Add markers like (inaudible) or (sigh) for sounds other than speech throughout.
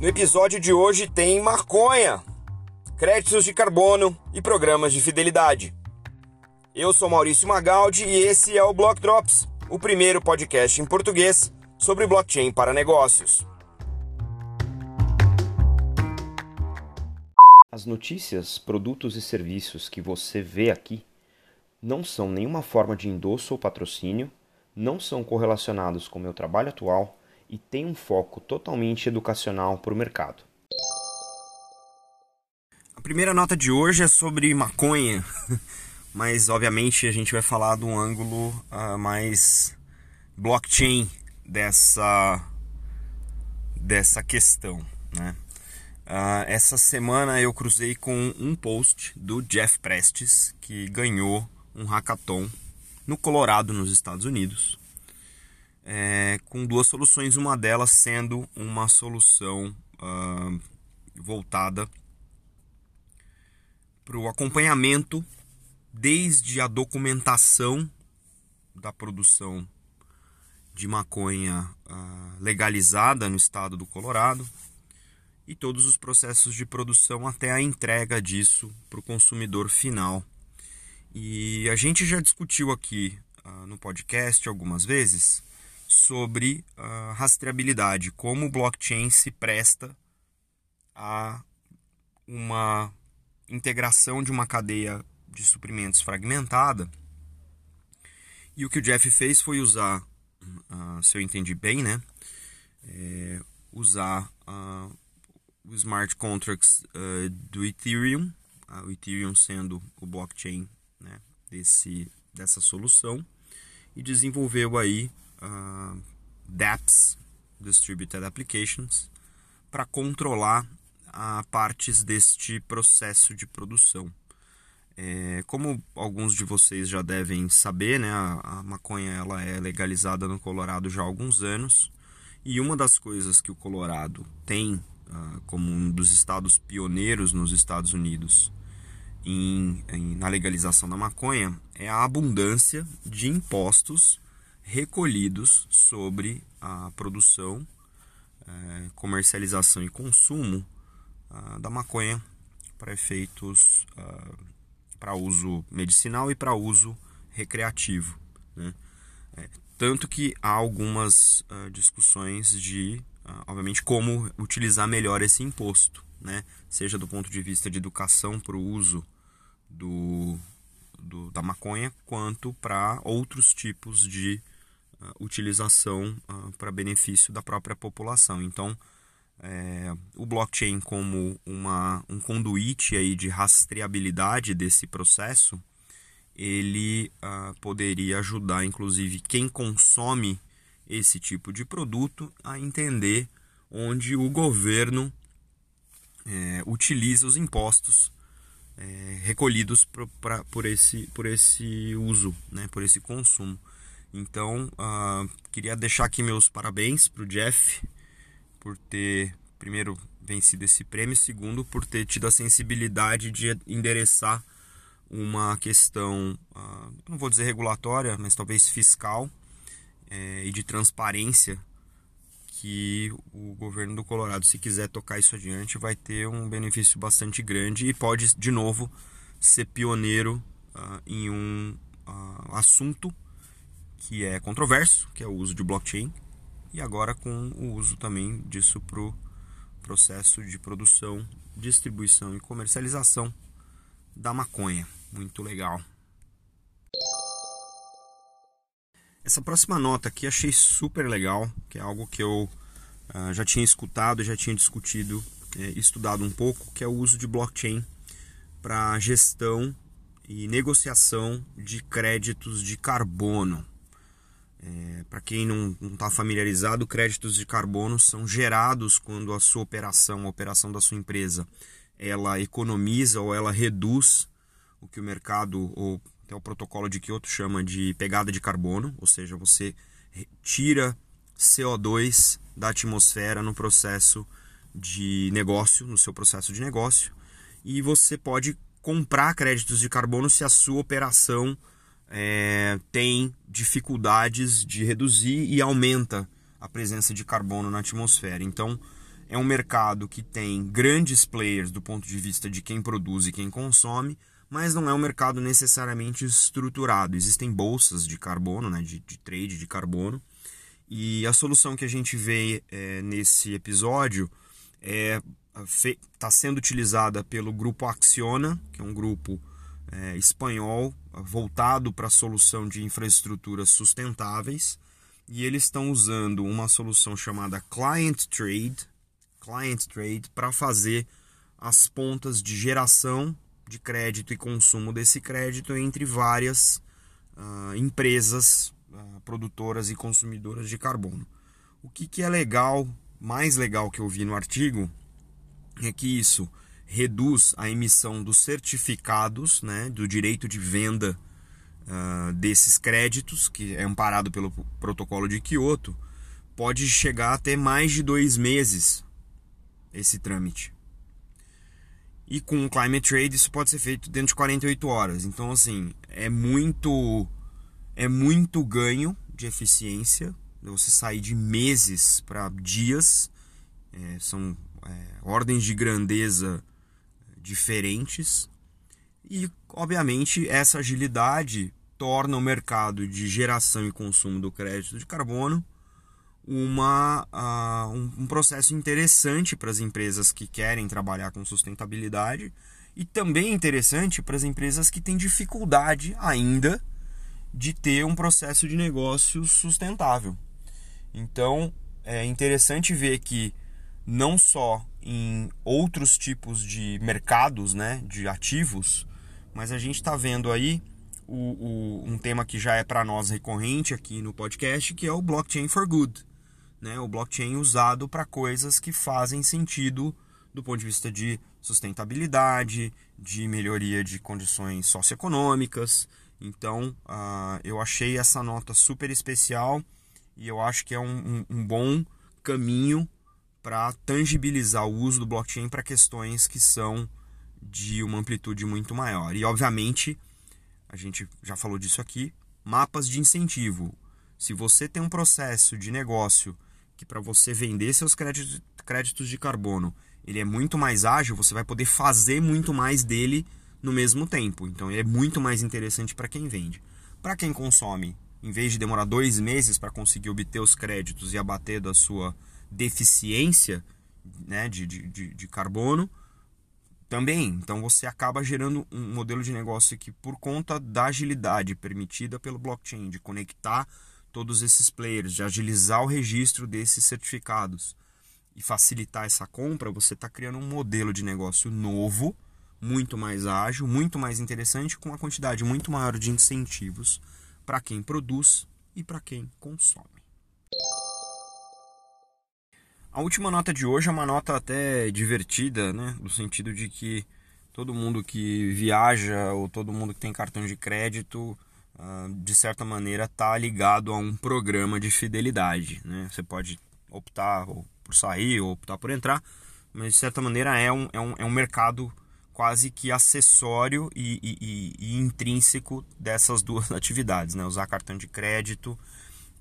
No episódio de hoje tem maconha, créditos de carbono e programas de fidelidade. Eu sou Maurício Magaldi e esse é o Block Drops, o primeiro podcast em português sobre blockchain para negócios. As notícias, produtos e serviços que você vê aqui não são nenhuma forma de endosso ou patrocínio, não são correlacionados com meu trabalho atual e tem um foco totalmente educacional para o mercado. A primeira nota de hoje é sobre maconha, (laughs) mas obviamente a gente vai falar de um ângulo uh, mais blockchain dessa, dessa questão. Né? Uh, essa semana eu cruzei com um post do Jeff Prestes que ganhou um hackathon no Colorado, nos Estados Unidos é, com duas soluções, uma delas sendo uma solução uh, voltada para o acompanhamento desde a documentação da produção de maconha uh, legalizada no estado do Colorado e todos os processos de produção até a entrega disso para o consumidor final. E a gente já discutiu aqui uh, no podcast algumas vezes sobre a rastreabilidade, como o blockchain se presta a uma integração de uma cadeia de suprimentos fragmentada. E o que o Jeff fez foi usar, uh, se eu entendi bem, né, é, usar uh, os smart contracts uh, do Ethereum, o Ethereum sendo o blockchain né, desse, dessa solução, e desenvolveu aí uh, dApps, Distributed Applications, para controlar uh, partes deste processo de produção. É, como alguns de vocês já devem saber, né, a, a, maconha ela é legalizada no Colorado já há alguns anos. E uma das coisas que o Colorado tem uh, como um dos estados pioneiros nos Estados Unidos em, em, na legalização da maconha é a abundância de impostos recolhidos sobre a produção, é, comercialização e consumo ah, da maconha para efeitos ah, para uso medicinal e para uso recreativo. Né? É, tanto que há algumas ah, discussões de, obviamente, como utilizar melhor esse imposto, né? seja do ponto de vista de educação para o uso do, do, da maconha, quanto para outros tipos de utilização para benefício da própria população. Então, é, o blockchain como uma, um conduíte aí de rastreabilidade desse processo, ele poderia ajudar, inclusive, quem consome esse tipo de produto a entender onde o governo é, utiliza os impostos é, recolhidos por, pra, por, esse, por esse uso, né, por esse consumo. Então, uh, queria deixar aqui meus parabéns para o Jeff por ter, primeiro, vencido esse prêmio, segundo, por ter tido a sensibilidade de endereçar uma questão, uh, não vou dizer regulatória, mas talvez fiscal é, e de transparência que o governo do Colorado, se quiser tocar isso adiante, vai ter um benefício bastante grande e pode, de novo, ser pioneiro uh, em um assunto que é controverso, que é o uso de blockchain, e agora com o uso também disso para o processo de produção, distribuição e comercialização da maconha. Muito legal. Essa próxima nota aqui achei super legal, que é algo que eu uh, já tinha escutado, já tinha discutido, é, estudado um pouco, que é o uso de blockchain para gestão e negociação de créditos de carbono. É, Para quem não está familiarizado, créditos de carbono são gerados quando a sua operação, a operação da sua empresa, ela economiza ou ela reduz o que o mercado ou até o protocolo de Kyoto chama de pegada de carbono, ou seja, você tira CO2 da atmosfera no processo de negócio, no seu processo de negócio, e você pode comprar créditos de carbono se a sua operação é, tem dificuldades de reduzir e aumenta a presença de carbono na atmosfera. Então, é um mercado que tem grandes players do ponto de vista de quem produz e quem consome, mas não é um mercado necessariamente estruturado. Existem bolsas de carbono, né, de, de trade de carbono, e a solução que a gente vê é, nesse episódio é está sendo utilizada pelo grupo Acciona, que é um grupo é, espanhol voltado para a solução de infraestruturas sustentáveis, e eles estão usando uma solução chamada Client Trade, Client Trade para fazer as pontas de geração de crédito e consumo desse crédito entre várias uh, empresas uh, produtoras e consumidoras de carbono. O que, que é legal, mais legal que eu vi no artigo, é que isso reduz a emissão dos certificados, né, do direito de venda uh, desses créditos, que é amparado pelo protocolo de Kyoto, pode chegar até mais de dois meses esse trâmite. E com o Climate Trade isso pode ser feito dentro de 48 horas. Então, assim, é muito, é muito ganho de eficiência. Você sair de meses para dias. É, são é, ordens de grandeza diferentes. E, obviamente, essa agilidade torna o mercado de geração e consumo do crédito de carbono uma, uh, um, um processo interessante para as empresas que querem trabalhar com sustentabilidade e também interessante para as empresas que têm dificuldade ainda de ter um processo de negócio sustentável. Então é interessante ver que não só em outros tipos de mercados, né, de ativos, mas a gente está vendo aí o, o, um tema que já é para nós recorrente aqui no podcast, que é o blockchain for good né, o blockchain usado para coisas que fazem sentido do ponto de vista de sustentabilidade, de melhoria de condições socioeconômicas. Então, uh, eu achei essa nota super especial e eu acho que é um, um, um bom caminho para tangibilizar o uso do blockchain para questões que são de uma amplitude muito maior. E, obviamente, a gente já falou disso aqui, mapas de incentivo. Se você tem um processo de negócio que para você vender seus créditos, de carbono, ele é muito mais ágil, você vai poder fazer muito mais dele no mesmo tempo. Então ele é muito mais interessante para quem vende. Para quem consome, em vez de demorar dois meses para conseguir obter os créditos e abater da sua deficiência né, de, de, de carbono, também. Então você acaba gerando um modelo de negócio que, por conta da agilidade permitida pelo blockchain, de conectar todos esses players, de agilizar o registro desses certificados e facilitar essa compra, você está criando um modelo de negócio novo, muito mais ágil, muito mais interessante, com uma quantidade muito maior de incentivos para quem produz e para quem consome. A última nota de hoje é uma nota até divertida, né? no sentido de que todo mundo que viaja ou todo mundo que tem cartão de crédito ah, de certa maneira está ligado a um programa de fidelidade. Né? Você pode optar por sair ou optar por entrar, mas de certa maneira é um, é um, é um mercado quase que acessório e, e, e, e intrínseco dessas duas (laughs) atividades, né? usar cartão de crédito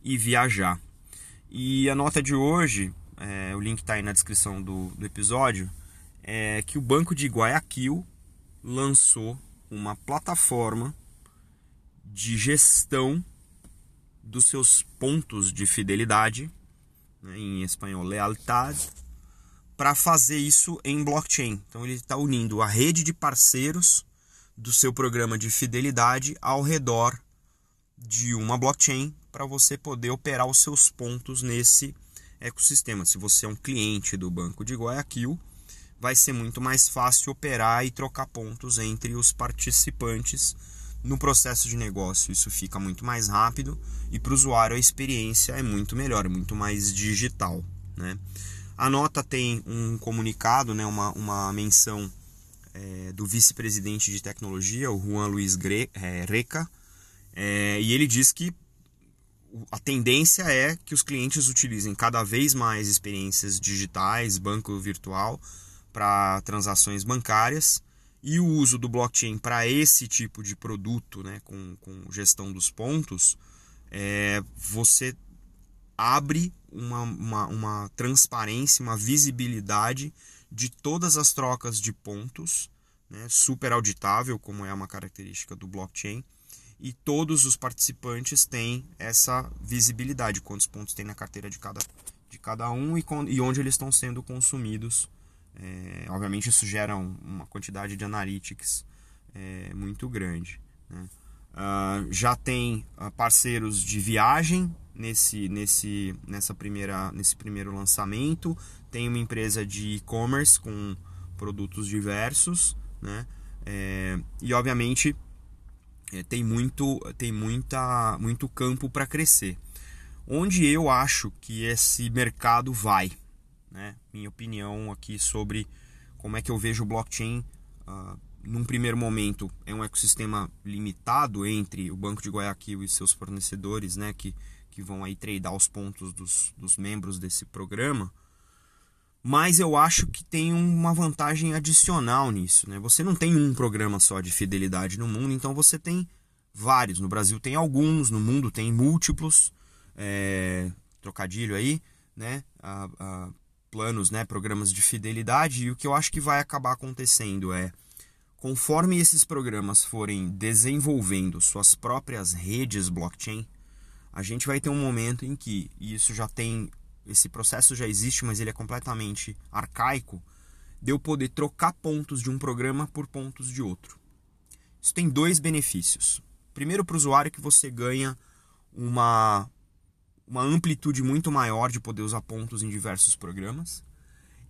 e viajar. E a nota de hoje, é, o link está aí na descrição do, do episódio, é que o Banco de Guayaquil lançou uma plataforma de gestão dos seus pontos de fidelidade, né, em espanhol lealtad, para fazer isso em blockchain. Então ele está unindo a rede de parceiros do seu programa de fidelidade ao redor de uma blockchain para você poder operar os seus pontos nesse ecossistema. Se você é um cliente do Banco de Guayaquil, vai ser muito mais fácil operar e trocar pontos entre os participantes no processo de negócio isso fica muito mais rápido e para o usuário a experiência é muito melhor, é muito mais digital. Né? A nota tem um comunicado, né, uma, uma menção é, do vice-presidente de tecnologia, o Juan Luiz Gre é, Reca, é, e ele diz que a tendência é que os clientes utilizem cada vez mais experiências digitais, banco virtual, para transações bancárias. E o uso do blockchain para esse tipo de produto, né, com, com gestão dos pontos, é, você abre uma, uma, uma transparência, uma visibilidade de todas as trocas de pontos, né, super auditável, como é uma característica do blockchain, e todos os participantes têm essa visibilidade, quantos pontos tem na carteira de cada, de cada um e, e onde eles estão sendo consumidos. É, obviamente isso gera uma quantidade de analytics é, muito grande. Né? Uh, já tem uh, parceiros de viagem nesse, nesse, nessa primeira, nesse primeiro lançamento. Tem uma empresa de e-commerce com produtos diversos. Né? É, e obviamente é, tem muito tem muita muito campo para crescer. Onde eu acho que esse mercado vai né? Minha opinião aqui sobre como é que eu vejo o blockchain uh, num primeiro momento é um ecossistema limitado entre o banco de Guayaquil e seus fornecedores né? Que que vão aí tradear os pontos dos, dos membros desse programa mas eu acho que tem uma vantagem adicional nisso. Né? Você não tem um programa só de fidelidade no mundo, então você tem vários. No Brasil tem alguns, no mundo tem múltiplos. É, trocadilho aí, né? A, a, planos, né? Programas de fidelidade. E o que eu acho que vai acabar acontecendo é, conforme esses programas forem desenvolvendo suas próprias redes blockchain, a gente vai ter um momento em que, e isso já tem esse processo já existe, mas ele é completamente arcaico, de eu poder trocar pontos de um programa por pontos de outro. Isso tem dois benefícios. Primeiro, para o usuário, que você ganha uma, uma amplitude muito maior de poder usar pontos em diversos programas.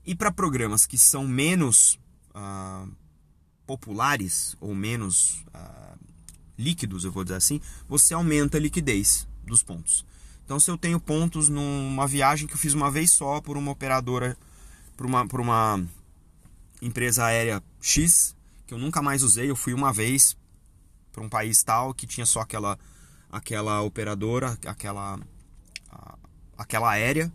E para programas que são menos uh, populares ou menos uh, líquidos, eu vou dizer assim, você aumenta a liquidez dos pontos. Então, se eu tenho pontos numa viagem que eu fiz uma vez só por uma operadora, por uma, por uma empresa aérea X, que eu nunca mais usei, eu fui uma vez para um país tal que tinha só aquela, aquela operadora, aquela, aquela aérea,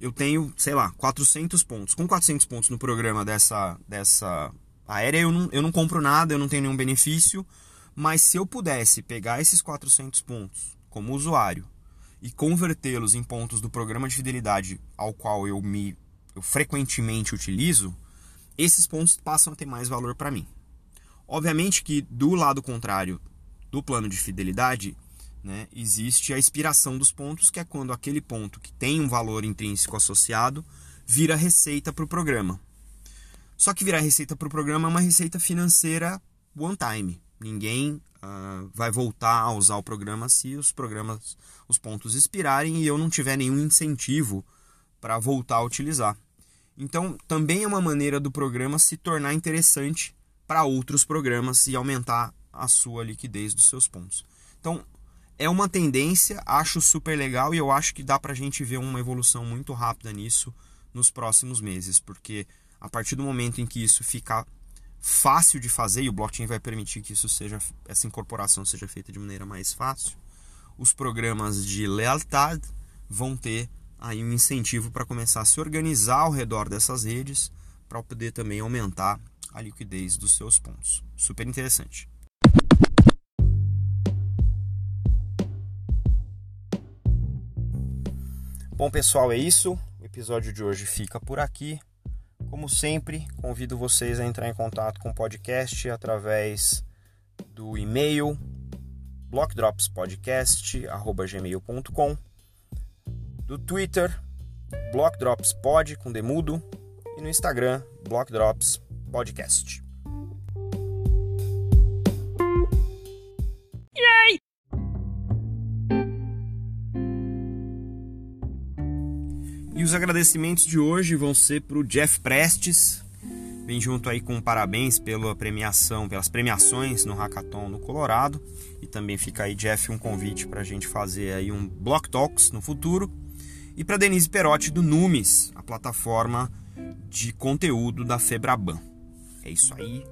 eu tenho, sei lá, 400 pontos. Com 400 pontos no programa dessa, dessa aérea, eu não, eu não compro nada, eu não tenho nenhum benefício. Mas se eu pudesse pegar esses 400 pontos como usuário e convertê-los em pontos do programa de fidelidade ao qual eu me eu frequentemente utilizo, esses pontos passam a ter mais valor para mim. Obviamente que do lado contrário do plano de fidelidade, né, existe a expiração dos pontos, que é quando aquele ponto que tem um valor intrínseco associado vira receita para o programa. Só que virar receita para o programa é uma receita financeira one time. Ninguém uh, vai voltar a usar o programa se os programas, os pontos expirarem e eu não tiver nenhum incentivo para voltar a utilizar. Então, também é uma maneira do programa se tornar interessante para outros programas e aumentar a sua liquidez dos seus pontos. Então, é uma tendência, acho super legal e eu acho que dá para a gente ver uma evolução muito rápida nisso nos próximos meses, porque a partir do momento em que isso ficar fácil de fazer e o blockchain vai permitir que isso seja essa incorporação seja feita de maneira mais fácil, os programas de lealdade vão ter aí um incentivo para começar a se organizar ao redor dessas redes para poder também aumentar a liquidez dos seus pontos. Super interessante. Bom, pessoal, é isso. O episódio de hoje fica por aqui. Como sempre, convido vocês a entrar em contato com o podcast através do e-mail blockdropspodcast@gmail.com, do Twitter blockdropspod com demudo e no Instagram blockdropspodcast. Os agradecimentos de hoje vão ser para o Jeff Prestes. Vem junto aí com parabéns pela premiação, pelas premiações no Hackathon no Colorado. E também fica aí, Jeff, um convite para a gente fazer aí um Block Talks no futuro. E para Denise Perotti do Numes, a plataforma de conteúdo da Febraban. É isso aí,